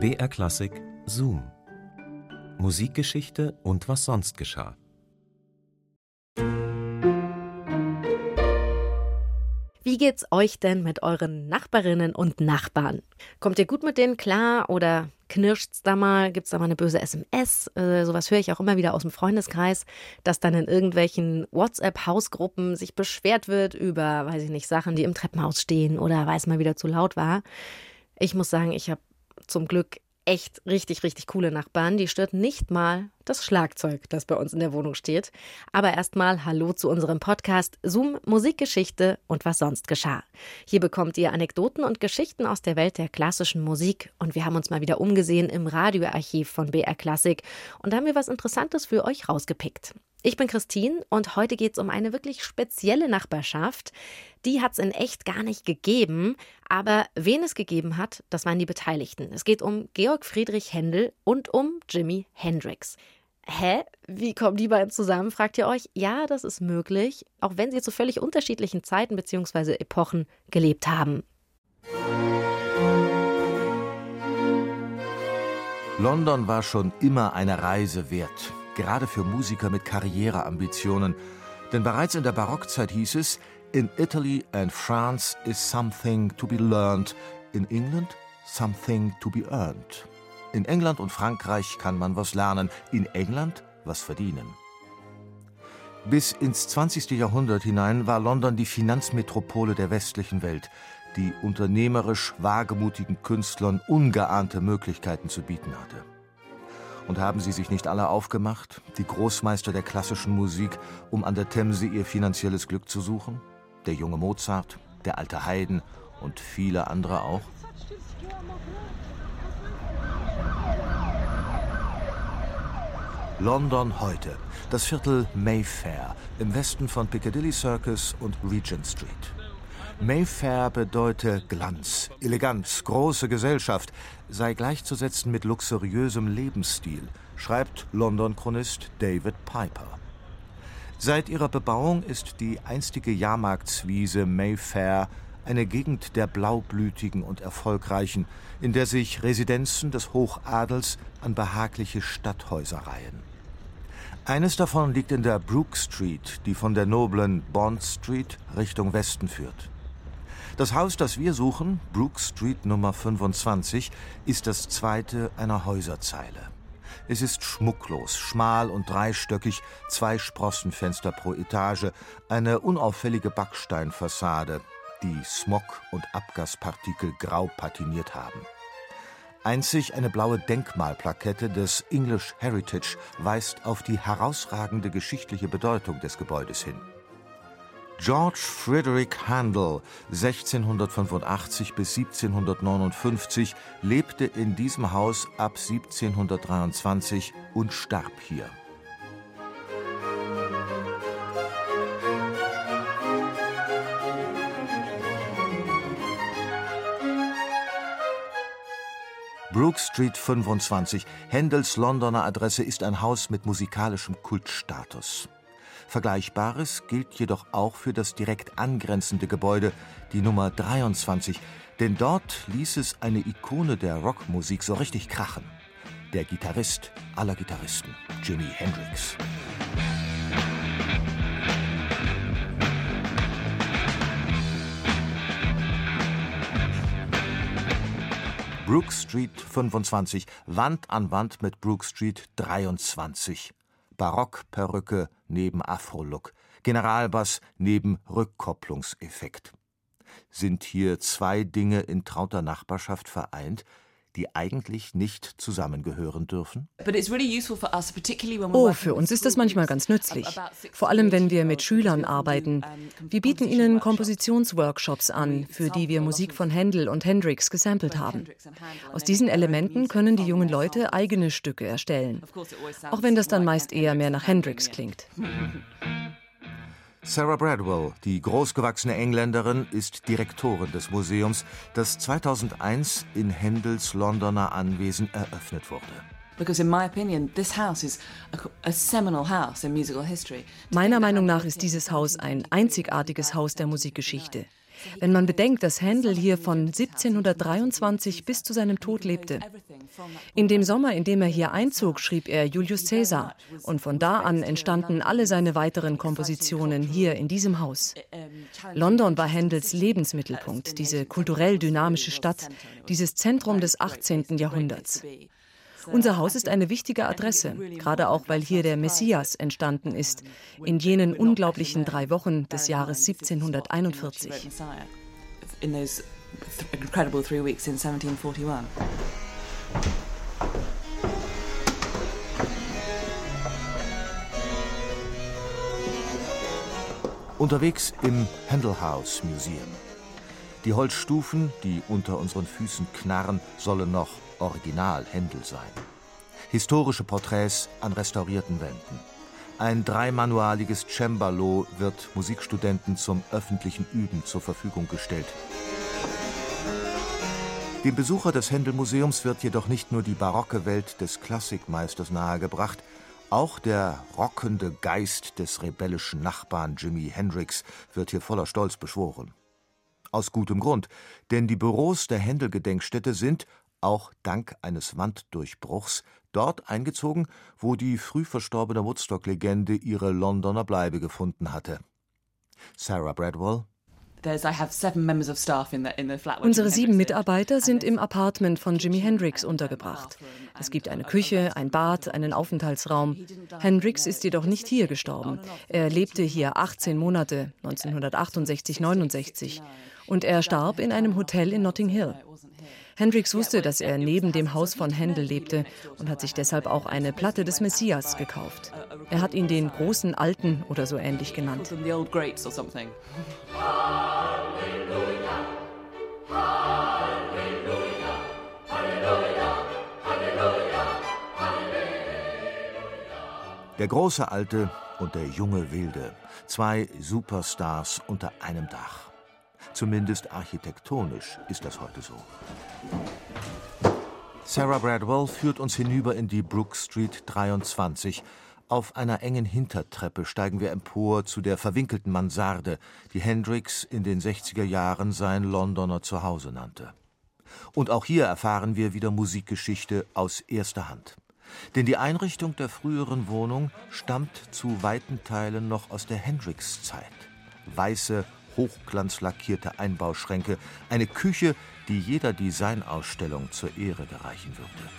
BR Klassik Zoom. Musikgeschichte und was sonst geschah. Wie geht's euch denn mit euren Nachbarinnen und Nachbarn? Kommt ihr gut mit denen klar oder knirscht's da mal? Gibt's da mal eine böse SMS? Äh, sowas höre ich auch immer wieder aus dem Freundeskreis, dass dann in irgendwelchen WhatsApp-Hausgruppen sich beschwert wird über, weiß ich nicht, Sachen, die im Treppenhaus stehen oder weil es mal wieder zu laut war. Ich muss sagen, ich habe zum Glück echt richtig, richtig coole Nachbarn. Die stört nicht mal das Schlagzeug, das bei uns in der Wohnung steht. Aber erstmal Hallo zu unserem Podcast Zoom Musikgeschichte und was sonst geschah. Hier bekommt ihr Anekdoten und Geschichten aus der Welt der klassischen Musik und wir haben uns mal wieder umgesehen im Radioarchiv von BR Klassik und da haben wir was Interessantes für euch rausgepickt. Ich bin Christine und heute geht es um eine wirklich spezielle Nachbarschaft. Die hat es in echt gar nicht gegeben, aber wen es gegeben hat, das waren die Beteiligten. Es geht um Georg Friedrich Händel und um Jimi Hendrix. Hä? Wie kommen die beiden zusammen, fragt ihr euch? Ja, das ist möglich, auch wenn sie zu völlig unterschiedlichen Zeiten bzw. Epochen gelebt haben. London war schon immer eine Reise wert gerade für Musiker mit Karriereambitionen. Denn bereits in der Barockzeit hieß es, in Italy and France is something to be learned, in England something to be earned. In England und Frankreich kann man was lernen, in England was verdienen. Bis ins 20. Jahrhundert hinein war London die Finanzmetropole der westlichen Welt, die unternehmerisch wagemutigen Künstlern ungeahnte Möglichkeiten zu bieten hatte. Und haben sie sich nicht alle aufgemacht, die Großmeister der klassischen Musik, um an der Themse ihr finanzielles Glück zu suchen? Der junge Mozart, der alte Haydn und viele andere auch? London heute, das Viertel Mayfair im Westen von Piccadilly Circus und Regent Street. Mayfair bedeute Glanz, Eleganz, große Gesellschaft, sei gleichzusetzen mit luxuriösem Lebensstil, schreibt London-Chronist David Piper. Seit ihrer Bebauung ist die einstige Jahrmarktswiese Mayfair eine Gegend der Blaublütigen und Erfolgreichen, in der sich Residenzen des Hochadels an behagliche Stadthäuser reihen. Eines davon liegt in der Brook Street, die von der noblen Bond Street Richtung Westen führt. Das Haus, das wir suchen, Brook Street Nummer 25, ist das zweite einer Häuserzeile. Es ist schmucklos, schmal und dreistöckig, zwei Sprossenfenster pro Etage, eine unauffällige Backsteinfassade, die Smog und Abgaspartikel grau patiniert haben. Einzig eine blaue Denkmalplakette des English Heritage weist auf die herausragende geschichtliche Bedeutung des Gebäudes hin. George Frederick Handel, 1685 bis 1759, lebte in diesem Haus ab 1723 und starb hier. Brook Street 25, Händels Londoner Adresse, ist ein Haus mit musikalischem Kultstatus. Vergleichbares gilt jedoch auch für das direkt angrenzende Gebäude, die Nummer 23, denn dort ließ es eine Ikone der Rockmusik so richtig krachen. Der Gitarrist aller Gitarristen, Jimi Hendrix. Brook Street 25, Wand an Wand mit Brook Street 23. Barockperücke neben Afro-Look, Generalbass neben Rückkopplungseffekt. Sind hier zwei Dinge in trauter Nachbarschaft vereint, die eigentlich nicht zusammengehören dürfen? Oh, für uns ist das manchmal ganz nützlich. Vor allem, wenn wir mit Schülern arbeiten. Wir bieten ihnen Kompositionsworkshops an, für die wir Musik von Händel und Hendrix gesampelt haben. Aus diesen Elementen können die jungen Leute eigene Stücke erstellen. Auch wenn das dann meist eher mehr nach Hendrix klingt. Sarah Bradwell, die großgewachsene Engländerin, ist Direktorin des Museums, das 2001 in Händels Londoner Anwesen eröffnet wurde. Meiner Meinung nach ist dieses Haus ein einzigartiges Haus der Musikgeschichte. Wenn man bedenkt, dass Händel hier von 1723 bis zu seinem Tod lebte. In dem Sommer, in dem er hier einzog, schrieb er Julius Caesar und von da an entstanden alle seine weiteren Kompositionen hier in diesem Haus. London war Händels Lebensmittelpunkt, diese kulturell dynamische Stadt, dieses Zentrum des 18. Jahrhunderts. Unser Haus ist eine wichtige Adresse, gerade auch weil hier der Messias entstanden ist, in jenen unglaublichen drei Wochen des Jahres 1741. Unterwegs im Handel House Museum. Die Holzstufen, die unter unseren Füßen knarren, sollen noch Original Händel sein. Historische Porträts an restaurierten Wänden. Ein dreimanualiges Cembalo wird Musikstudenten zum öffentlichen Üben zur Verfügung gestellt. Dem Besucher des Händel-Museums wird jedoch nicht nur die barocke Welt des Klassikmeisters nahegebracht, auch der rockende Geist des rebellischen Nachbarn Jimi Hendrix wird hier voller Stolz beschworen. Aus gutem Grund, denn die Büros der Händel-Gedenkstätte sind, auch dank eines Wanddurchbruchs, dort eingezogen, wo die früh verstorbene Woodstock-Legende ihre Londoner Bleibe gefunden hatte. Sarah Bradwell Unsere sieben Mitarbeiter sind im Apartment von Jimi Hendrix untergebracht. Es gibt eine Küche, ein Bad, einen Aufenthaltsraum. Hendrix ist jedoch nicht hier gestorben. Er lebte hier 18 Monate, 1968, 69. Und er starb in einem Hotel in Notting Hill. Hendrix wusste, dass er neben dem Haus von Händel lebte und hat sich deshalb auch eine Platte des Messias gekauft. Er hat ihn den großen Alten oder so ähnlich genannt. Der große Alte und der junge Wilde, zwei Superstars unter einem Dach. Zumindest architektonisch ist das heute so. Sarah Bradwell führt uns hinüber in die Brook Street 23. Auf einer engen Hintertreppe steigen wir empor zu der verwinkelten Mansarde, die Hendrix in den 60er Jahren sein Londoner Zuhause nannte. Und auch hier erfahren wir wieder Musikgeschichte aus erster Hand. Denn die Einrichtung der früheren Wohnung stammt zu weiten Teilen noch aus der Hendrix-Zeit. Weiße, hochglanzlackierte Einbauschränke, eine Küche, die jeder Designausstellung zur Ehre gereichen würde.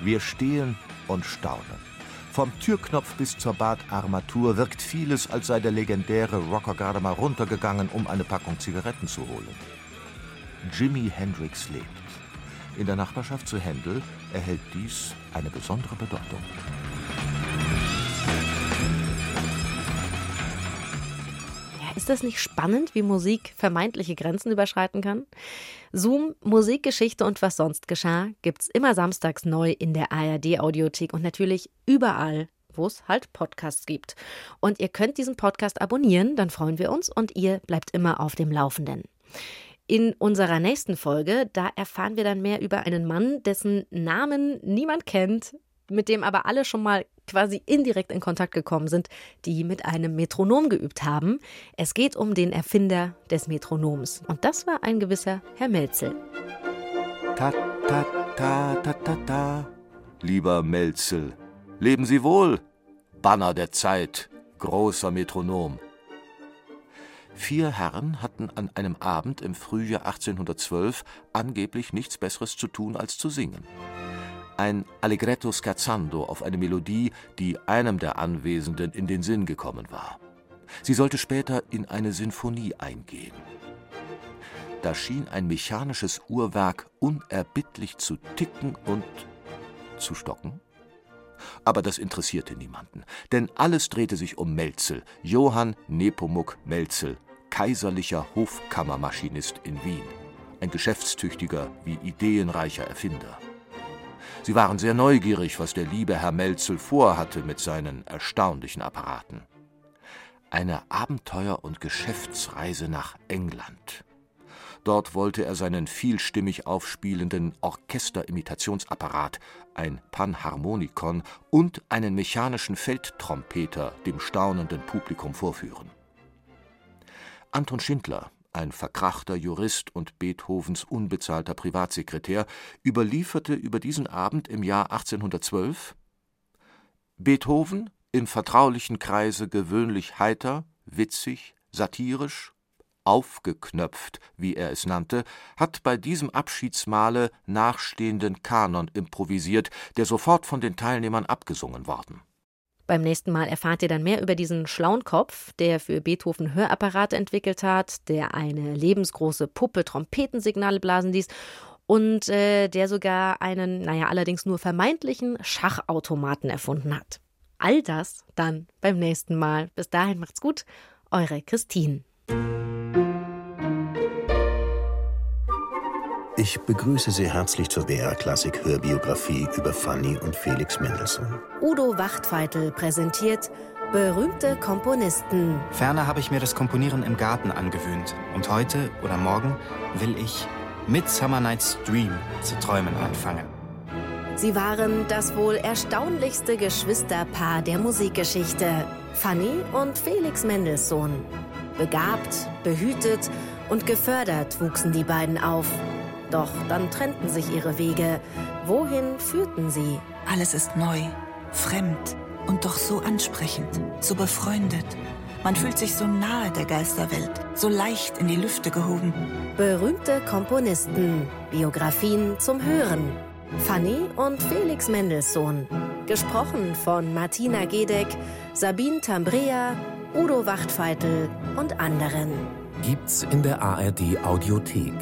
Wir stehen und staunen. Vom Türknopf bis zur Badarmatur wirkt vieles, als sei der legendäre Rocker gerade mal runtergegangen, um eine Packung Zigaretten zu holen. Jimi Hendrix lebt. In der Nachbarschaft zu Händel erhält dies eine besondere Bedeutung. Ist das nicht spannend, wie Musik vermeintliche Grenzen überschreiten kann? Zoom, Musikgeschichte und was sonst geschah, gibt's immer samstags neu in der ARD-Audiothek und natürlich überall, wo es halt Podcasts gibt. Und ihr könnt diesen Podcast abonnieren, dann freuen wir uns und ihr bleibt immer auf dem Laufenden. In unserer nächsten Folge, da erfahren wir dann mehr über einen Mann, dessen Namen niemand kennt, mit dem aber alle schon mal quasi indirekt in Kontakt gekommen sind, die mit einem Metronom geübt haben. Es geht um den Erfinder des Metronoms. Und das war ein gewisser Herr Melzel. Ta, ta, ta, ta, ta, ta. Lieber Melzel, leben Sie wohl, Banner der Zeit, großer Metronom. Vier Herren hatten an einem Abend im Frühjahr 1812 angeblich nichts Besseres zu tun als zu singen ein Allegretto scherzando auf eine Melodie, die einem der Anwesenden in den Sinn gekommen war. Sie sollte später in eine Sinfonie eingehen. Da schien ein mechanisches Uhrwerk unerbittlich zu ticken und zu stocken. Aber das interessierte niemanden, denn alles drehte sich um Melzel, Johann Nepomuk Melzel, kaiserlicher Hofkammermaschinist in Wien, ein geschäftstüchtiger wie ideenreicher Erfinder. Sie waren sehr neugierig, was der liebe Herr Melzel vorhatte mit seinen erstaunlichen Apparaten. Eine Abenteuer- und Geschäftsreise nach England. Dort wollte er seinen vielstimmig aufspielenden Orchesterimitationsapparat, ein Panharmonikon und einen mechanischen Feldtrompeter dem staunenden Publikum vorführen. Anton Schindler, ein verkrachter Jurist und Beethovens unbezahlter Privatsekretär, überlieferte über diesen Abend im Jahr 1812 Beethoven im vertraulichen Kreise gewöhnlich heiter, witzig, satirisch, aufgeknöpft, wie er es nannte, hat bei diesem Abschiedsmahle nachstehenden Kanon improvisiert, der sofort von den Teilnehmern abgesungen worden. Beim nächsten Mal erfahrt ihr dann mehr über diesen schlauen Kopf, der für Beethoven Hörapparate entwickelt hat, der eine lebensgroße Puppe Trompetensignale blasen ließ und äh, der sogar einen, naja, allerdings nur vermeintlichen Schachautomaten erfunden hat. All das dann beim nächsten Mal. Bis dahin macht's gut, eure Christine. Ich begrüße Sie herzlich zur BR Klassik Hörbiografie über Fanny und Felix Mendelssohn. Udo Wachtfeitel präsentiert berühmte Komponisten. Ferner habe ich mir das Komponieren im Garten angewöhnt und heute oder morgen will ich Midsummer Night's Dream zu träumen anfangen. Sie waren das wohl erstaunlichste Geschwisterpaar der Musikgeschichte. Fanny und Felix Mendelssohn. Begabt, behütet und gefördert wuchsen die beiden auf. Doch dann trennten sich ihre Wege. Wohin führten sie? Alles ist neu, fremd und doch so ansprechend, so befreundet. Man fühlt sich so nahe der Geisterwelt, so leicht in die Lüfte gehoben. Berühmte Komponisten, Biografien zum Hören. Fanny und Felix Mendelssohn. Gesprochen von Martina Gedeck, Sabine Tambrea, Udo Wachtfeitel und anderen. Gibt's in der ARD Audiothek.